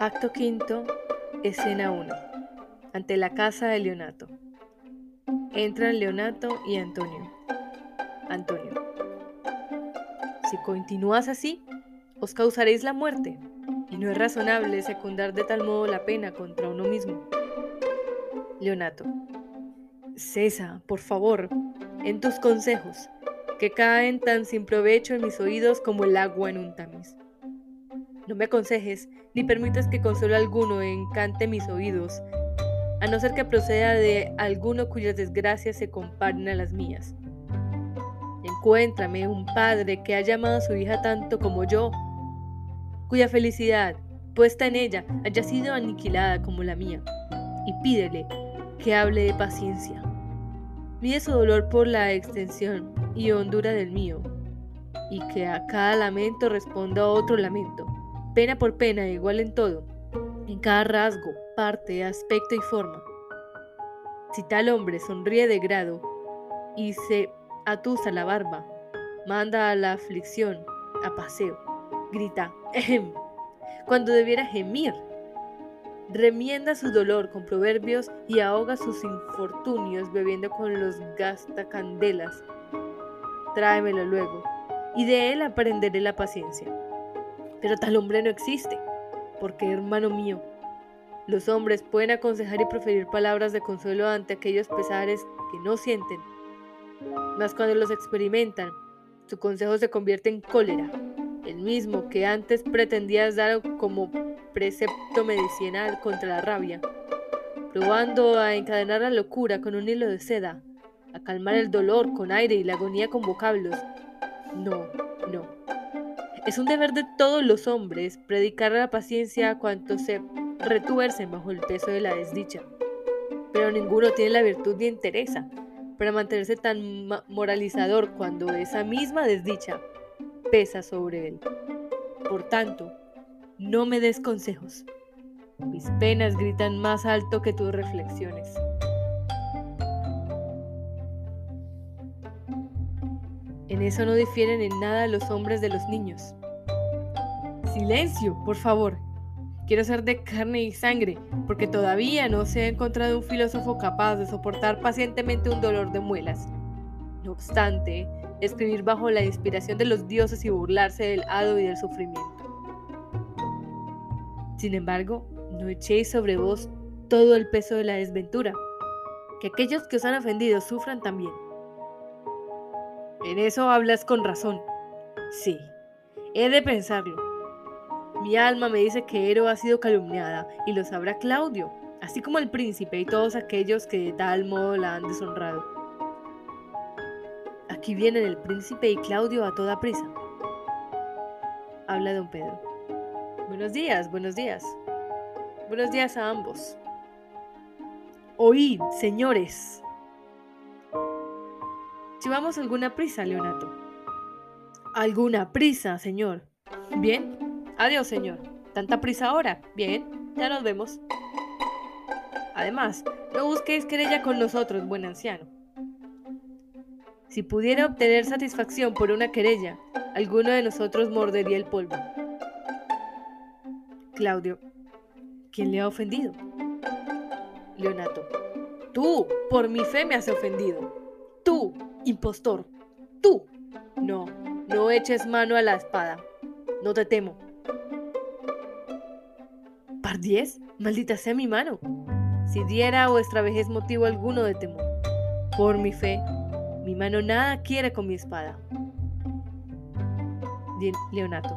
Acto quinto, escena 1. Ante la casa de Leonato. Entran Leonato y Antonio. Antonio. Si continúas así, os causaréis la muerte, y no es razonable secundar de tal modo la pena contra uno mismo. Leonato. Cesa, por favor, en tus consejos, que caen tan sin provecho en mis oídos como el agua en un tamiz. No me aconsejes, ni permitas que consuelo alguno encante mis oídos, a no ser que proceda de alguno cuyas desgracias se comparen a las mías. Encuéntrame un padre que haya amado a su hija tanto como yo, cuya felicidad, puesta en ella, haya sido aniquilada como la mía, y pídele que hable de paciencia. Mide su dolor por la extensión y hondura del mío, y que a cada lamento responda otro lamento, pena por pena, igual en todo, en cada rasgo, parte, aspecto y forma. Si tal hombre sonríe de grado y se atusa la barba, manda a la aflicción, a paseo, grita, cuando debiera gemir, remienda su dolor con proverbios y ahoga sus infortunios bebiendo con los gastacandelas. Tráemelo luego, y de él aprenderé la paciencia. Pero tal hombre no existe, porque hermano mío, los hombres pueden aconsejar y proferir palabras de consuelo ante aquellos pesares que no sienten, mas cuando los experimentan, su consejo se convierte en cólera, el mismo que antes pretendías dar como precepto medicinal contra la rabia, probando a encadenar la locura con un hilo de seda, a calmar el dolor con aire y la agonía con vocablos. No. Es un deber de todos los hombres predicar la paciencia a cuantos se retuercen bajo el peso de la desdicha. Pero ninguno tiene la virtud ni interesa para mantenerse tan moralizador cuando esa misma desdicha pesa sobre él. Por tanto, no me des consejos. Mis penas gritan más alto que tus reflexiones. En eso no difieren en nada los hombres de los niños. Silencio, por favor. Quiero ser de carne y sangre, porque todavía no se ha encontrado un filósofo capaz de soportar pacientemente un dolor de muelas. No obstante, escribir bajo la inspiración de los dioses y burlarse del hado y del sufrimiento. Sin embargo, no echéis sobre vos todo el peso de la desventura, que aquellos que os han ofendido sufran también. En eso hablas con razón. Sí, he de pensarlo. Mi alma me dice que Ero ha sido calumniada y lo sabrá Claudio, así como el príncipe y todos aquellos que de tal modo la han deshonrado. Aquí vienen el príncipe y Claudio a toda prisa. Habla don Pedro. Buenos días, buenos días. Buenos días a ambos. Oíd, señores. ¿Llevamos alguna prisa, Leonato? Alguna prisa, señor. Bien, Adiós, señor. ¿Tanta prisa ahora? Bien, ya nos vemos. Además, no busquéis querella con nosotros, buen anciano. Si pudiera obtener satisfacción por una querella, alguno de nosotros mordería el polvo. Claudio, ¿quién le ha ofendido? Leonato, tú, por mi fe me has ofendido. Tú, impostor, tú. No, no eches mano a la espada. No te temo. Pardiez, maldita sea mi mano. Si diera a vuestra vejez motivo alguno de temor, por mi fe, mi mano nada quiere con mi espada. Leonato.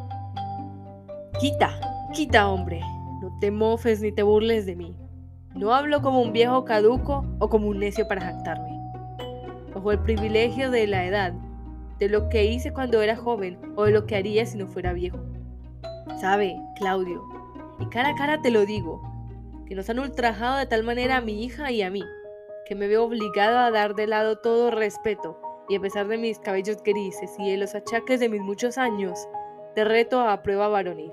Quita, quita, hombre. No te mofes ni te burles de mí. No hablo como un viejo caduco o como un necio para jactarme. Bajo el privilegio de la edad, de lo que hice cuando era joven o de lo que haría si no fuera viejo. Sabe, Claudio, y cara a cara te lo digo, que nos han ultrajado de tal manera a mi hija y a mí, que me veo obligado a dar de lado todo respeto, y a pesar de mis cabellos grises y de los achaques de mis muchos años, te reto a prueba varonil.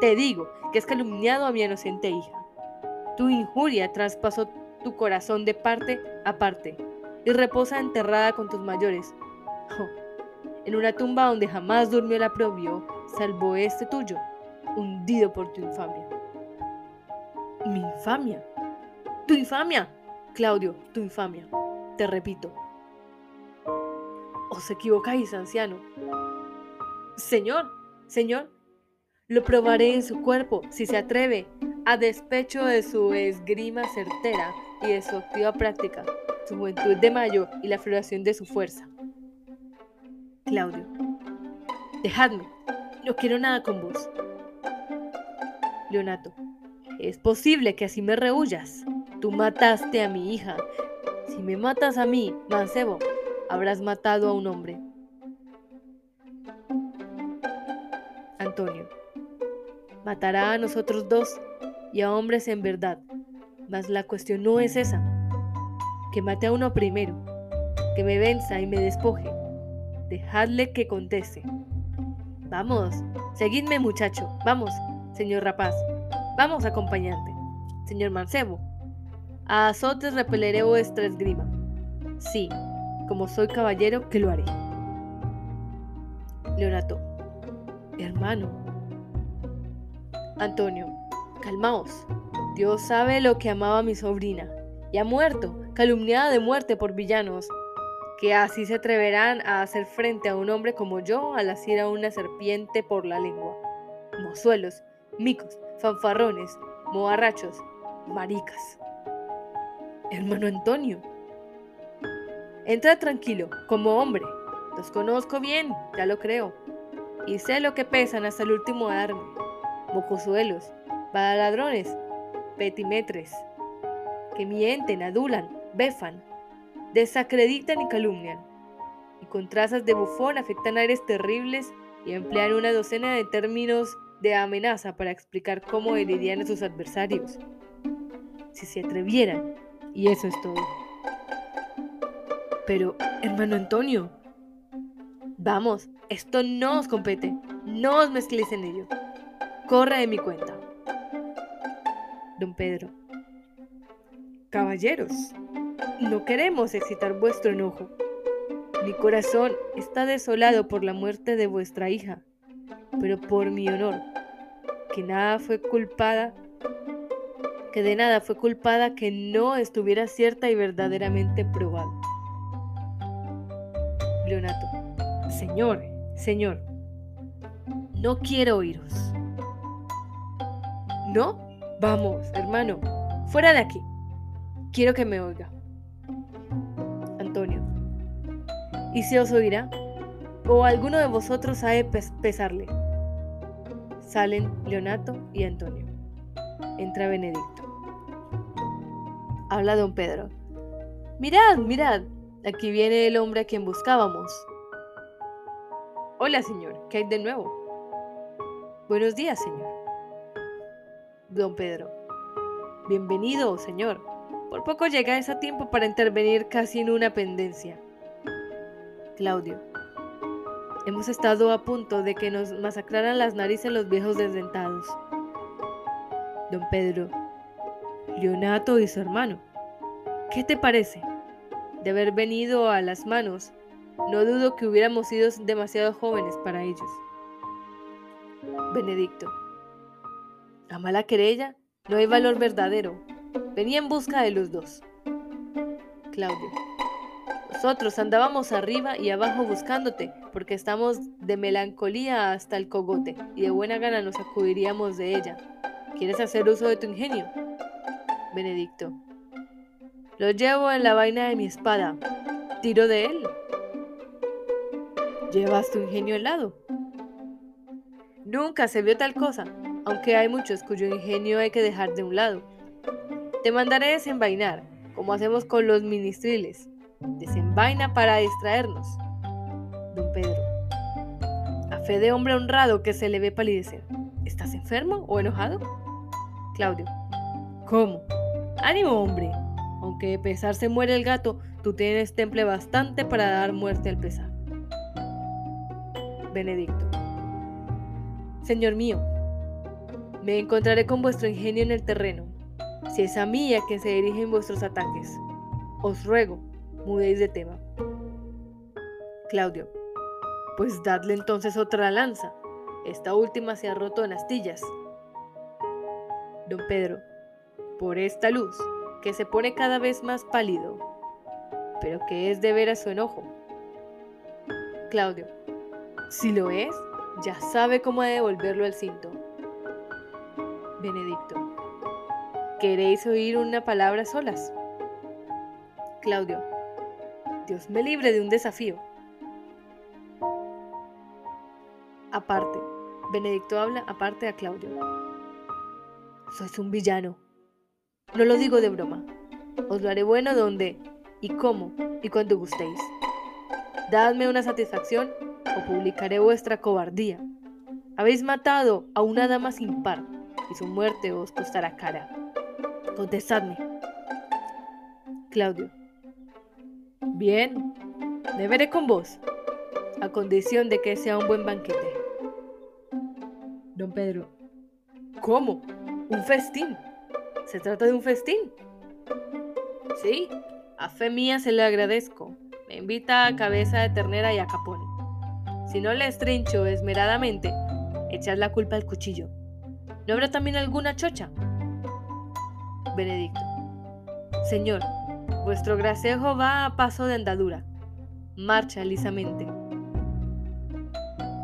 Te digo que has calumniado a mi inocente hija. Tu injuria traspasó tu corazón de parte a parte y reposa enterrada con tus mayores. En una tumba donde jamás durmió el aprobio, salvo este tuyo, hundido por tu infamia. Mi infamia. Tu infamia. Claudio, tu infamia. Te repito. Os equivocáis, anciano. Señor, señor, lo probaré en su cuerpo si se atreve, a despecho de su esgrima certera y de su activa práctica, su juventud de mayo y la floración de su fuerza. Claudio, dejadme, no quiero nada con vos. Leonato, es posible que así me rehuyas. Tú mataste a mi hija. Si me matas a mí, mancebo, habrás matado a un hombre. Antonio, matará a nosotros dos y a hombres en verdad. Mas la cuestión no es esa. Que mate a uno primero, que me venza y me despoje. Dejadle que conteste. Vamos, seguidme muchacho, vamos, señor rapaz, vamos acompañante, señor mancebo. A azotes repeleré vuestra esgrima. Sí, como soy caballero, que lo haré. Leonato, hermano. Antonio, calmaos. Dios sabe lo que amaba mi sobrina, y ha muerto, calumniada de muerte por villanos, que así se atreverán a hacer frente a un hombre como yo al asir a una serpiente por la lengua. Mozuelos, micos, fanfarrones, moarrachos, maricas. Hermano Antonio, entra tranquilo, como hombre. Los conozco bien, ya lo creo, y sé lo que pesan hasta el último arma. Mocosuelos, badaladrones, petimetres, que mienten, adulan, befan, desacreditan y calumnian, y con trazas de bufón afectan aires terribles y emplean una docena de términos de amenaza para explicar cómo herirían a sus adversarios. Si se atrevieran, y eso es todo. Pero, hermano Antonio, vamos, esto no os compete, no os mezcléis en ello. Corra de mi cuenta. Don Pedro. Caballeros, no queremos excitar vuestro enojo. Mi corazón está desolado por la muerte de vuestra hija, pero por mi honor, que nada fue culpada, que de nada fue culpada que no estuviera cierta y verdaderamente probada. Leonato, Señor, Señor, no quiero oíros. ¿No? Vamos, hermano, fuera de aquí. Quiero que me oiga. Antonio. ¿Y si os oirá? ¿O alguno de vosotros ha de pesarle? Salen Leonato y Antonio. Entra Benedicto. Habla don Pedro. Mirad, mirad, aquí viene el hombre a quien buscábamos. Hola, señor, ¿qué hay de nuevo? Buenos días, señor. Don Pedro. Bienvenido, señor. Por poco llegáis a tiempo para intervenir casi en una pendencia. Claudio. Hemos estado a punto de que nos masacraran las narices los viejos desdentados. Don Pedro. Leonato y su hermano. ¿Qué te parece? De haber venido a las manos, no dudo que hubiéramos sido demasiado jóvenes para ellos. Benedicto. A mala querella no hay valor verdadero, Venía en busca de los dos. Claudio. Nosotros andábamos arriba y abajo buscándote, porque estamos de melancolía hasta el cogote, y de buena gana nos acudiríamos de ella. ¿Quieres hacer uso de tu ingenio? Benedicto. Lo llevo en la vaina de mi espada. ¿Tiro de él? ¿Llevas tu ingenio al lado? Nunca se vio tal cosa, aunque hay muchos cuyo ingenio hay que dejar de un lado. Te mandaré desenvainar, como hacemos con los ministriles. Desenvaina para distraernos. Don Pedro. A fe de hombre honrado que se le ve palidecer. ¿Estás enfermo o enojado? Claudio. ¿Cómo? Ánimo, hombre. Aunque de pesar se muere el gato, tú tienes temple bastante para dar muerte al pesar. Benedicto. Señor mío, me encontraré con vuestro ingenio en el terreno, si es a mí a quien se dirigen vuestros ataques. Os ruego, mudéis de tema. Claudio, pues dadle entonces otra lanza. Esta última se ha roto en astillas. Don Pedro, por esta luz, que se pone cada vez más pálido, pero que es de veras su enojo. Claudio, si lo es, ya sabe cómo devolverlo al cinto. Benedicto, ¿queréis oír una palabra solas? Claudio, Dios me libre de un desafío. Aparte, Benedicto habla aparte a Claudio. Sois un villano. No lo digo de broma. Os lo haré bueno donde, y cómo, y cuando gustéis. Dadme una satisfacción o publicaré vuestra cobardía. Habéis matado a una dama sin par y su muerte os costará cara. Contestadme. Claudio. Bien, me veré con vos, a condición de que sea un buen banquete. Don Pedro. ¿Cómo? ¿Un festín? ¿Se trata de un festín? Sí, a fe mía se le agradezco. Me invita a cabeza de ternera y a capón. Si no le estrincho esmeradamente, echad la culpa al cuchillo. ¿No habrá también alguna chocha? Benedicto. Señor, vuestro gracejo va a paso de andadura. Marcha lisamente.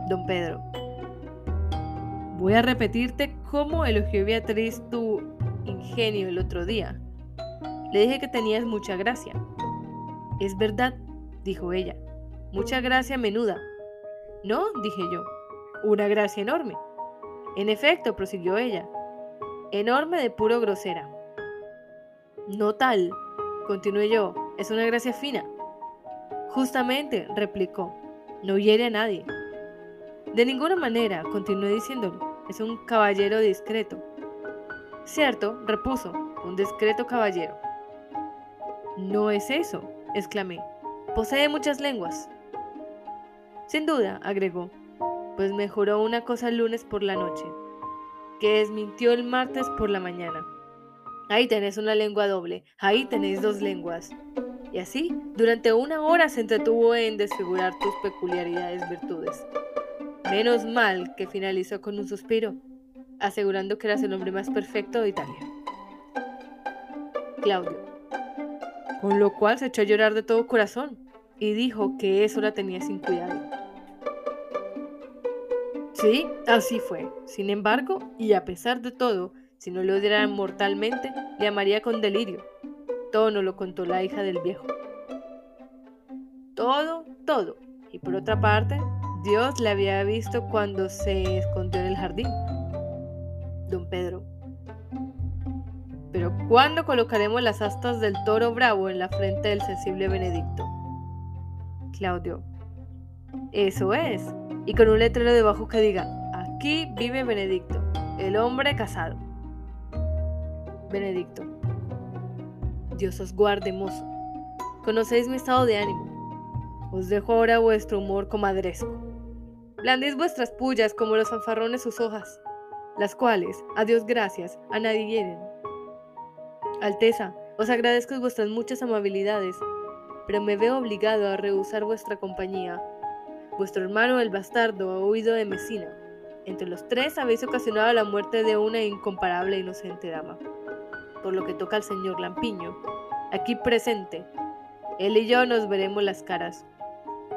Don Pedro. Voy a repetirte cómo elogió Beatriz tu ingenio el otro día. Le dije que tenías mucha gracia. Es verdad, dijo ella. Mucha gracia menuda. No, dije yo. Una gracia enorme. En efecto, prosiguió ella, enorme de puro grosera. No tal, continué yo, es una gracia fina. Justamente, replicó, no hiere a nadie. De ninguna manera, continué diciéndole, es un caballero discreto. Cierto, repuso, un discreto caballero. No es eso, exclamé. Posee muchas lenguas. Sin duda, agregó, pues me juró una cosa el lunes por la noche, que desmintió el martes por la mañana. Ahí tenés una lengua doble, ahí tenéis dos lenguas. Y así, durante una hora se entretuvo en desfigurar tus peculiaridades virtudes. Menos mal que finalizó con un suspiro, asegurando que eras el hombre más perfecto de Italia. Claudio. Con lo cual se echó a llorar de todo corazón y dijo que eso la tenía sin cuidado. Sí, así fue. Sin embargo, y a pesar de todo, si no lo odiara mortalmente, le amaría con delirio. Todo no lo contó la hija del viejo. Todo, todo. Y por otra parte, Dios le había visto cuando se escondió en el jardín. Don Pedro. Pero ¿cuándo colocaremos las astas del toro bravo en la frente del sensible Benedicto? Claudio. Eso es y con un letrero debajo que diga, aquí vive Benedicto, el hombre casado. Benedicto, Dios os guarde, mozo. Conocéis mi estado de ánimo. Os dejo ahora vuestro humor comadresco. Blandéis vuestras pullas como los fanfarrones sus hojas, las cuales, a Dios gracias, a nadie hieren. Alteza, os agradezco vuestras muchas amabilidades, pero me veo obligado a rehusar vuestra compañía Vuestro hermano el bastardo ha huido de Mesina. Entre los tres habéis ocasionado la muerte de una incomparable e inocente dama. Por lo que toca al señor Lampiño, aquí presente, él y yo nos veremos las caras.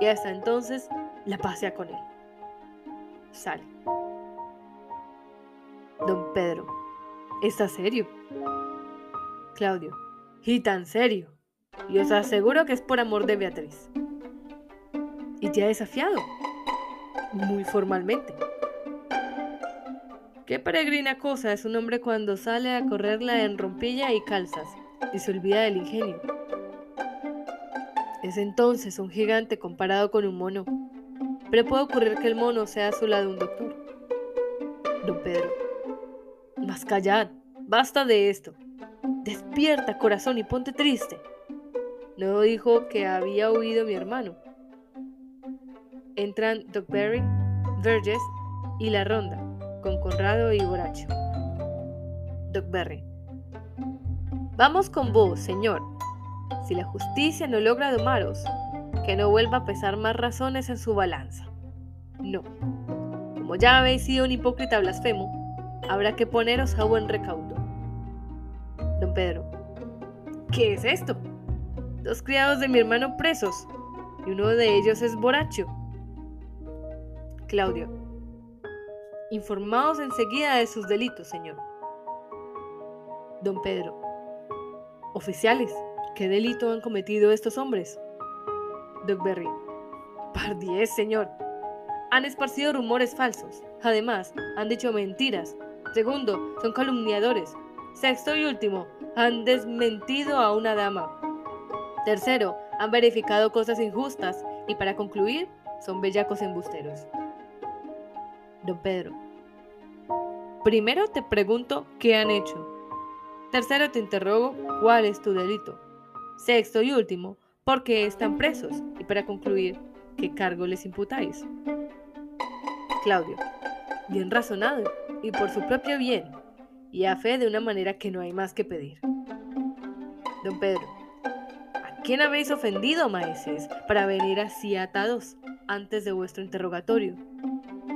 Y hasta entonces, la pasea con él. Sale. Don Pedro, ¿está serio? Claudio, y tan serio. Y os aseguro que es por amor de Beatriz y te ha desafiado, muy formalmente. Qué peregrina cosa es un hombre cuando sale a correrla en rompilla y calzas y se olvida del ingenio. Es entonces un gigante comparado con un mono, pero puede ocurrir que el mono sea a su lado un doctor. Don Pedro, mas callad, basta de esto. Despierta, corazón, y ponte triste. No dijo que había huido mi hermano entran Berry, Verges y La Ronda, con Conrado y Borracho. Berry. Vamos con vos, señor. Si la justicia no logra domaros, que no vuelva a pesar más razones en su balanza. No. Como ya habéis sido un hipócrita blasfemo, habrá que poneros a buen recaudo. Don Pedro. ¿Qué es esto? Dos criados de mi hermano presos, y uno de ellos es borracho. Claudio. Informados enseguida de sus delitos, señor. Don Pedro. Oficiales, ¿qué delito han cometido estos hombres? Berry. Par diez, señor. Han esparcido rumores falsos. Además, han dicho mentiras. Segundo, son calumniadores. Sexto y último, han desmentido a una dama. Tercero, han verificado cosas injustas. Y para concluir, son bellacos embusteros. Don Pedro. Primero te pregunto qué han hecho. Tercero te interrogo cuál es tu delito. Sexto y último, por qué están presos. Y para concluir, qué cargo les imputáis. Claudio. Bien razonado y por su propio bien y a fe de una manera que no hay más que pedir. Don Pedro, ¿a quién habéis ofendido, maestros, para venir así atados antes de vuestro interrogatorio?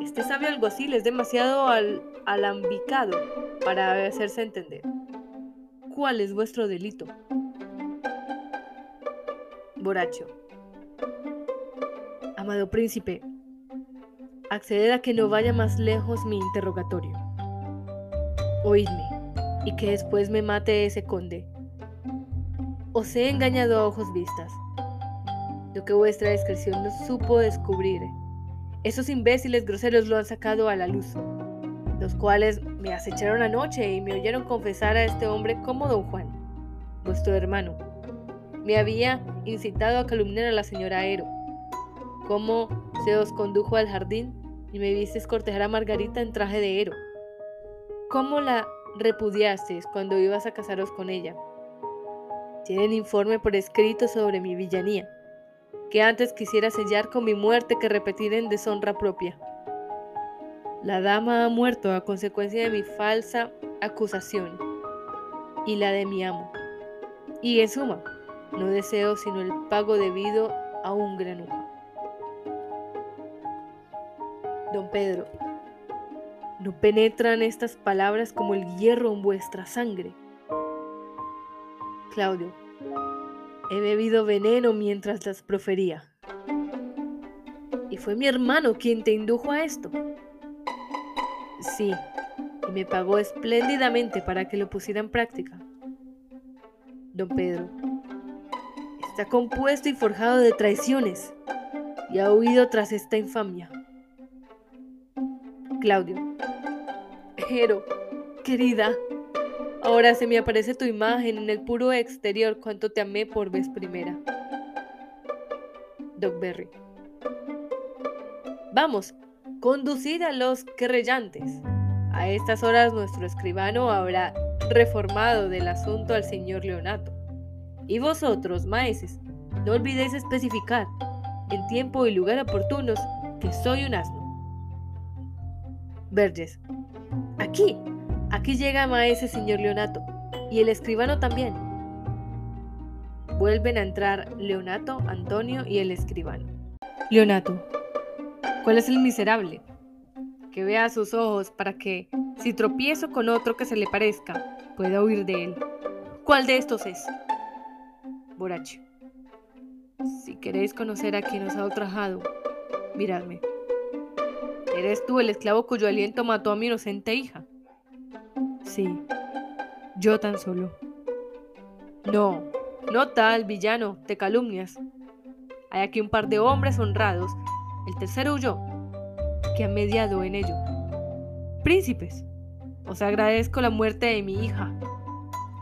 Este sabio alguacil es demasiado al alambicado para hacerse entender. ¿Cuál es vuestro delito? Borracho. Amado príncipe, acceder a que no vaya más lejos mi interrogatorio oídme, y que después me mate ese conde. Os he engañado a ojos vistas, lo que vuestra discreción no supo descubrir. Esos imbéciles groseros lo han sacado a la luz, los cuales me acecharon anoche y me oyeron confesar a este hombre como don Juan, vuestro hermano. Me había incitado a calumniar a la señora Ero. Cómo se os condujo al jardín y me visteis cortejar a Margarita en traje de Ero ¿Cómo la repudiasteis cuando ibas a casaros con ella? Tienen informe por escrito sobre mi villanía, que antes quisiera sellar con mi muerte que repetir en deshonra propia. La dama ha muerto a consecuencia de mi falsa acusación y la de mi amo. Y en suma, no deseo sino el pago debido a un granuja. Don Pedro, ¿No penetran estas palabras como el hierro en vuestra sangre? Claudio, he bebido veneno mientras las profería. ¿Y fue mi hermano quien te indujo a esto? Sí, y me pagó espléndidamente para que lo pusiera en práctica. Don Pedro, está compuesto y forjado de traiciones y ha huido tras esta infamia. Claudio, Jero, querida, ahora se me aparece tu imagen en el puro exterior cuanto te amé por vez primera. Berry. Vamos, conducid a los querellantes. A estas horas nuestro escribano habrá reformado del asunto al señor Leonato. Y vosotros, maestros, no olvidéis especificar, en tiempo y lugar oportunos, que soy un asno. Verges. Aquí, aquí llega maese señor Leonato, y el escribano también. Vuelven a entrar Leonato, Antonio y el escribano. Leonato, ¿cuál es el miserable? Que vea sus ojos para que, si tropiezo con otro que se le parezca, pueda huir de él. ¿Cuál de estos es? Borracho. Si queréis conocer a quien os ha ultrajado, miradme. ¿Eres tú el esclavo cuyo aliento mató a mi inocente hija? Sí, yo tan solo. No, no tal, villano, te calumnias. Hay aquí un par de hombres honrados, el tercero huyó, que han mediado en ello. Príncipes, os agradezco la muerte de mi hija.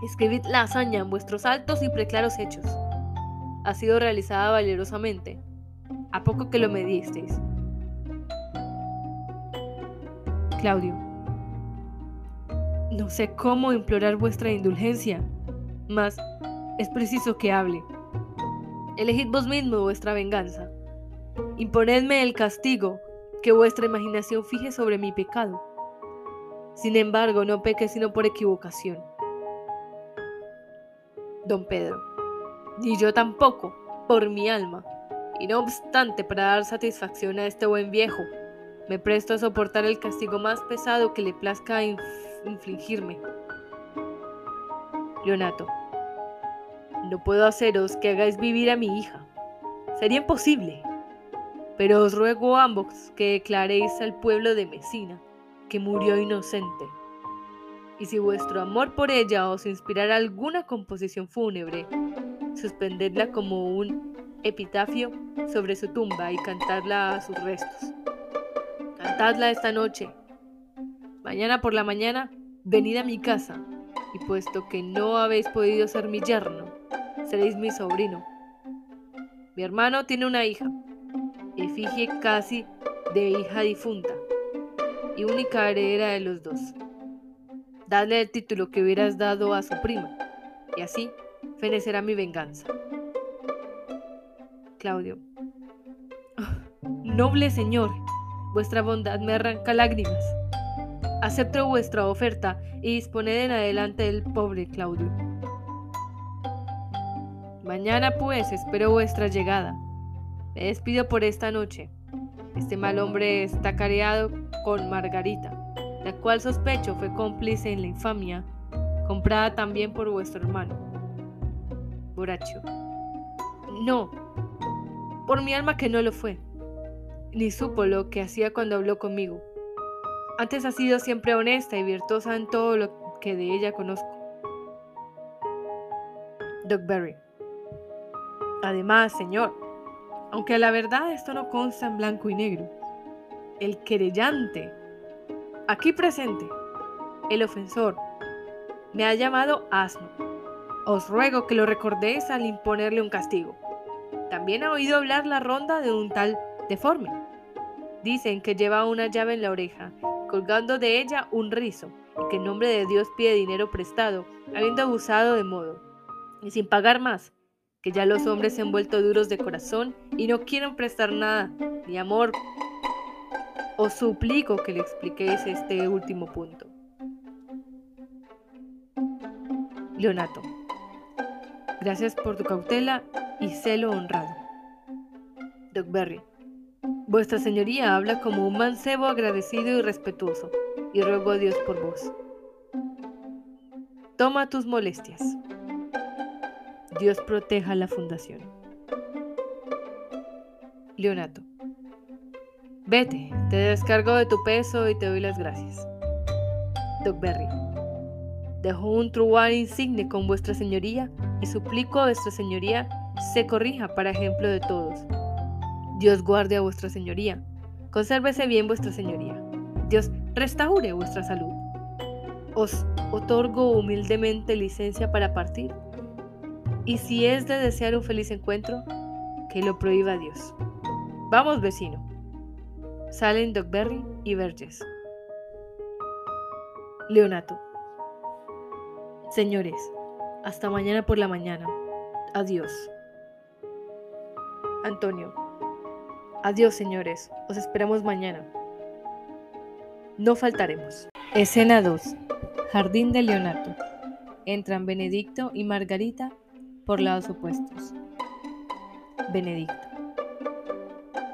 Escribid la hazaña en vuestros altos y preclaros hechos. Ha sido realizada valerosamente, a poco que lo medisteis. Claudio. No sé cómo implorar vuestra indulgencia, mas es preciso que hable. Elegid vos mismo vuestra venganza. Imponedme el castigo que vuestra imaginación fije sobre mi pecado. Sin embargo, no peque sino por equivocación. Don Pedro, ni yo tampoco, por mi alma, y no obstante para dar satisfacción a este buen viejo, me presto a soportar el castigo más pesado que le plazca infligirme. Leonato. No puedo haceros que hagáis vivir a mi hija. Sería imposible. Pero os ruego ambos que declaréis al pueblo de Mesina que murió inocente. Y si vuestro amor por ella os inspirara alguna composición fúnebre, suspendedla como un epitafio sobre su tumba y cantadla a sus restos. Cantadla esta noche. Mañana por la mañana, venid a mi casa, y puesto que no habéis podido ser mi yerno, seréis mi sobrino. Mi hermano tiene una hija, efigie casi de hija difunta, y única heredera de los dos. Dadle el título que hubieras dado a su prima, y así fenecerá mi venganza. Claudio. Noble señor, vuestra bondad me arranca lágrimas. Acepto vuestra oferta y disponed en adelante del pobre Claudio. Mañana pues espero vuestra llegada. Me despido por esta noche. Este mal hombre está careado con Margarita, la cual sospecho fue cómplice en la infamia, comprada también por vuestro hermano. Borracho. No, por mi alma que no lo fue, ni supo lo que hacía cuando habló conmigo. Antes ha sido siempre honesta y virtuosa en todo lo que de ella conozco. Berry. Además, señor, aunque la verdad esto no consta en blanco y negro, el querellante, aquí presente, el ofensor, me ha llamado asno. Os ruego que lo recordéis al imponerle un castigo. También ha oído hablar la ronda de un tal deforme. Dicen que lleva una llave en la oreja colgando de ella un rizo, y que en nombre de Dios pide dinero prestado, habiendo abusado de modo, y sin pagar más, que ya los hombres se han vuelto duros de corazón y no quieren prestar nada, ni amor. Os suplico que le expliquéis este último punto. Leonato, gracias por tu cautela y celo honrado. Berry. Vuestra Señoría habla como un mancebo agradecido y respetuoso, y ruego a Dios por vos. Toma tus molestias. Dios proteja la fundación. Leonato. Vete, te descargo de tu peso y te doy las gracias. Berry. Dejo un truán insigne con vuestra señoría y suplico a vuestra señoría se corrija para ejemplo de todos Dios guarde a vuestra señoría. Consérvese bien vuestra señoría. Dios restaure vuestra salud. Os otorgo humildemente licencia para partir. Y si es de desear un feliz encuentro, que lo prohíba Dios. Vamos, vecino. Salen Berry y Verges. Leonato. Señores, hasta mañana por la mañana. Adiós. Antonio. Adiós, señores. Os esperamos mañana. No faltaremos. Escena 2. Jardín de Leonato. Entran Benedicto y Margarita por lados opuestos. Benedicto.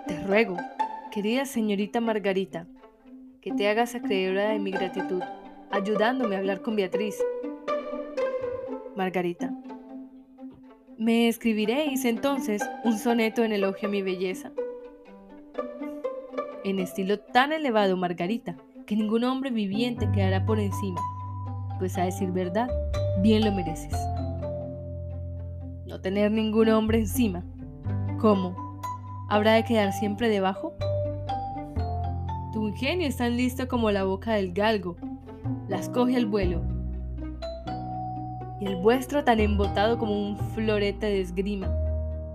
Te ruego, querida señorita Margarita, que te hagas acreedora de mi gratitud, ayudándome a hablar con Beatriz. Margarita. ¿Me escribiréis entonces un soneto en elogio a mi belleza? En estilo tan elevado, Margarita, que ningún hombre viviente quedará por encima, pues a decir verdad, bien lo mereces. No tener ningún hombre encima, ¿cómo? ¿Habrá de quedar siempre debajo? Tu ingenio es tan listo como la boca del galgo, las coge al vuelo. Y el vuestro tan embotado como un florete de esgrima,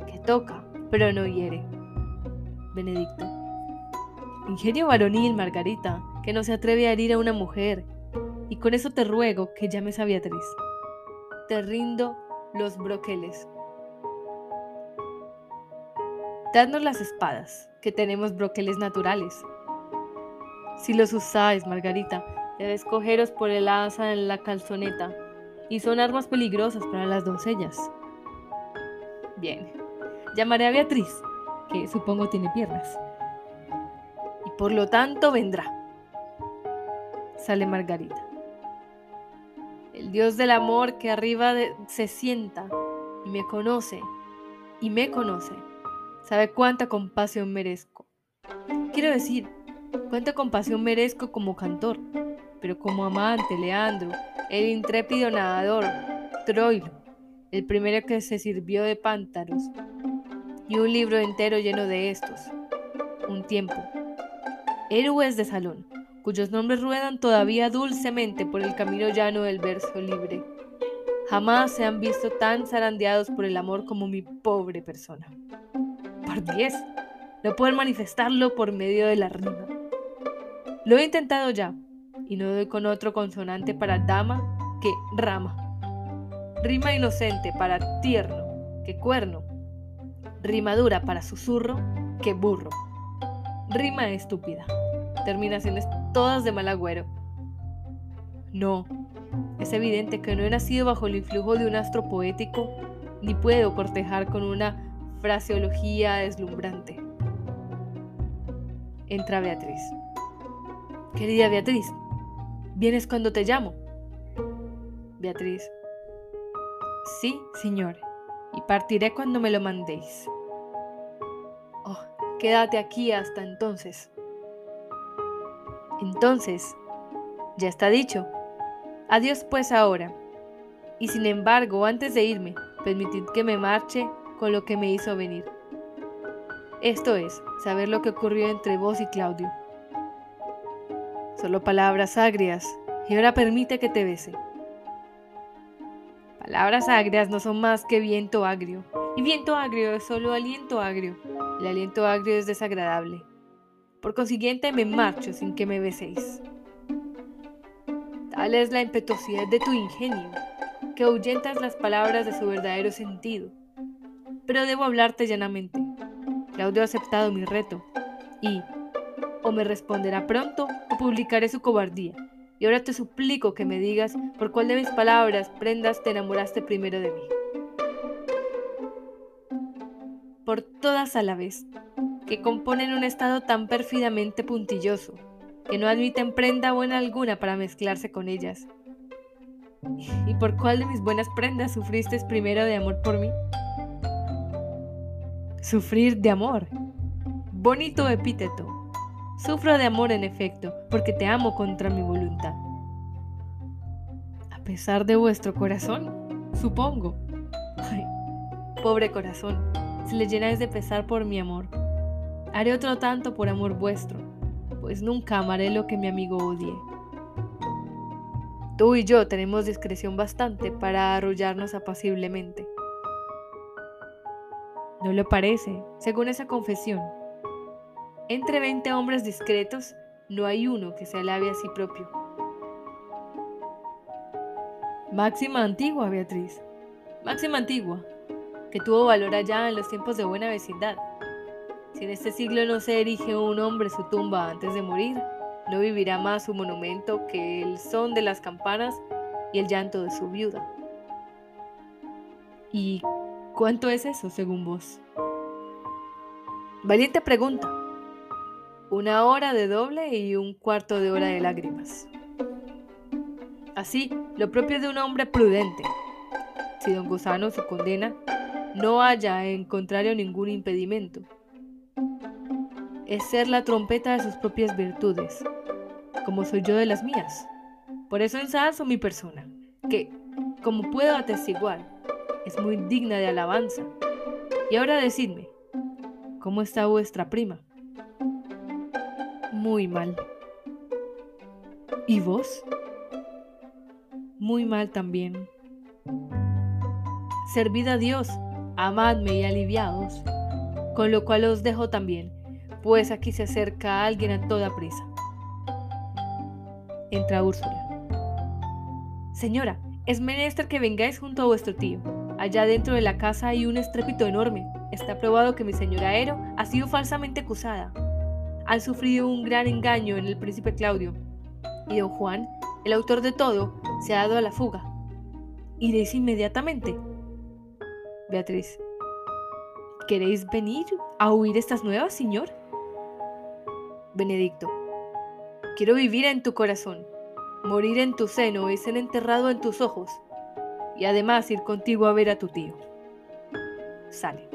que toca, pero no hiere. Benedicto. Ingenio varonil, Margarita, que no se atreve a herir a una mujer. Y con eso te ruego que llames a Beatriz. Te rindo los broqueles. Dadnos las espadas, que tenemos broqueles naturales. Si los usáis, Margarita, debes cogeros por el asa en la calzoneta, y son armas peligrosas para las doncellas. Bien, llamaré a Beatriz, que supongo tiene piernas por lo tanto vendrá. Sale Margarita. El Dios del amor que arriba se sienta y me conoce, y me conoce, sabe cuánta compasión merezco. Quiero decir, cuánta compasión merezco como cantor, pero como amante, Leandro, el intrépido nadador, Troilo, el primero que se sirvió de pántanos, y un libro entero lleno de estos. Un tiempo. Héroes de salón, cuyos nombres ruedan todavía dulcemente por el camino llano del verso libre. Jamás se han visto tan zarandeados por el amor como mi pobre persona. Por diez, no poder manifestarlo por medio de la rima. Lo he intentado ya, y no doy con otro consonante para dama que rama. Rima inocente para tierno que cuerno rimadura para susurro que burro. Rima estúpida. Terminaciones todas de mal agüero. No, es evidente que no he nacido bajo el influjo de un astro poético, ni puedo cortejar con una fraseología deslumbrante. Entra Beatriz. Querida Beatriz, ¿vienes cuando te llamo? Beatriz. Sí, señor y partiré cuando me lo mandéis. Oh, quédate aquí hasta entonces. Entonces, ya está dicho. Adiós pues ahora. Y sin embargo, antes de irme, permitid que me marche con lo que me hizo venir. Esto es, saber lo que ocurrió entre vos y Claudio. Solo palabras agrias, y ahora permite que te bese. Palabras agrias no son más que viento agrio, y viento agrio es solo aliento agrio. El aliento agrio es desagradable. Por consiguiente me marcho sin que me beséis. Tal es la impetuosidad de tu ingenio, que ahuyentas las palabras de su verdadero sentido. Pero debo hablarte llanamente. Claudio ha aceptado mi reto, y o me responderá pronto o publicaré su cobardía. Y ahora te suplico que me digas por cuál de mis palabras, prendas, te enamoraste primero de mí. Por todas a la vez, que componen un estado tan pérfidamente puntilloso, que no admiten prenda buena alguna para mezclarse con ellas. ¿Y por cuál de mis buenas prendas sufriste primero de amor por mí? Sufrir de amor. Bonito epíteto Sufro de amor en efecto, porque te amo contra mi voluntad. A pesar de vuestro corazón, supongo. Ay, pobre corazón, si le llenáis de pesar por mi amor. Haré otro tanto por amor vuestro, pues nunca amaré lo que mi amigo odie. Tú y yo tenemos discreción bastante para arrullarnos apaciblemente. ¿No le parece, según esa confesión? Entre 20 hombres discretos, no hay uno que se alabe a sí propio. Máxima antigua, Beatriz. Máxima antigua, que tuvo valor allá en los tiempos de buena vecindad. Si en este siglo no se erige un hombre su tumba antes de morir, no vivirá más su monumento que el son de las campanas y el llanto de su viuda. ¿Y cuánto es eso, según vos? Valiente pregunta una hora de doble y un cuarto de hora de lágrimas. Así, lo propio de un hombre prudente. Si don Gusano su condena, no haya en contrario ningún impedimento. Es ser la trompeta de sus propias virtudes, como soy yo de las mías. Por eso ensalzo mi persona, que, como puedo atestiguar, es muy digna de alabanza. Y ahora decidme, ¿cómo está vuestra prima? muy mal. ¿Y vos? Muy mal también. Servid a Dios, amadme y aliviados, con lo cual os dejo también, pues aquí se acerca alguien a toda prisa. Entra Úrsula. Señora, es menester que vengáis junto a vuestro tío. Allá dentro de la casa hay un estrépito enorme. Está probado que mi señora Ero ha sido falsamente acusada han sufrido un gran engaño en el príncipe Claudio, y don Juan, el autor de todo, se ha dado a la fuga. ¿Iréis inmediatamente? Beatriz. ¿Queréis venir a oír estas nuevas, señor? Benedicto. Quiero vivir en tu corazón. morir en tu seno y ser enterrado en tus ojos, y además ir contigo a ver a tu tío. Sale.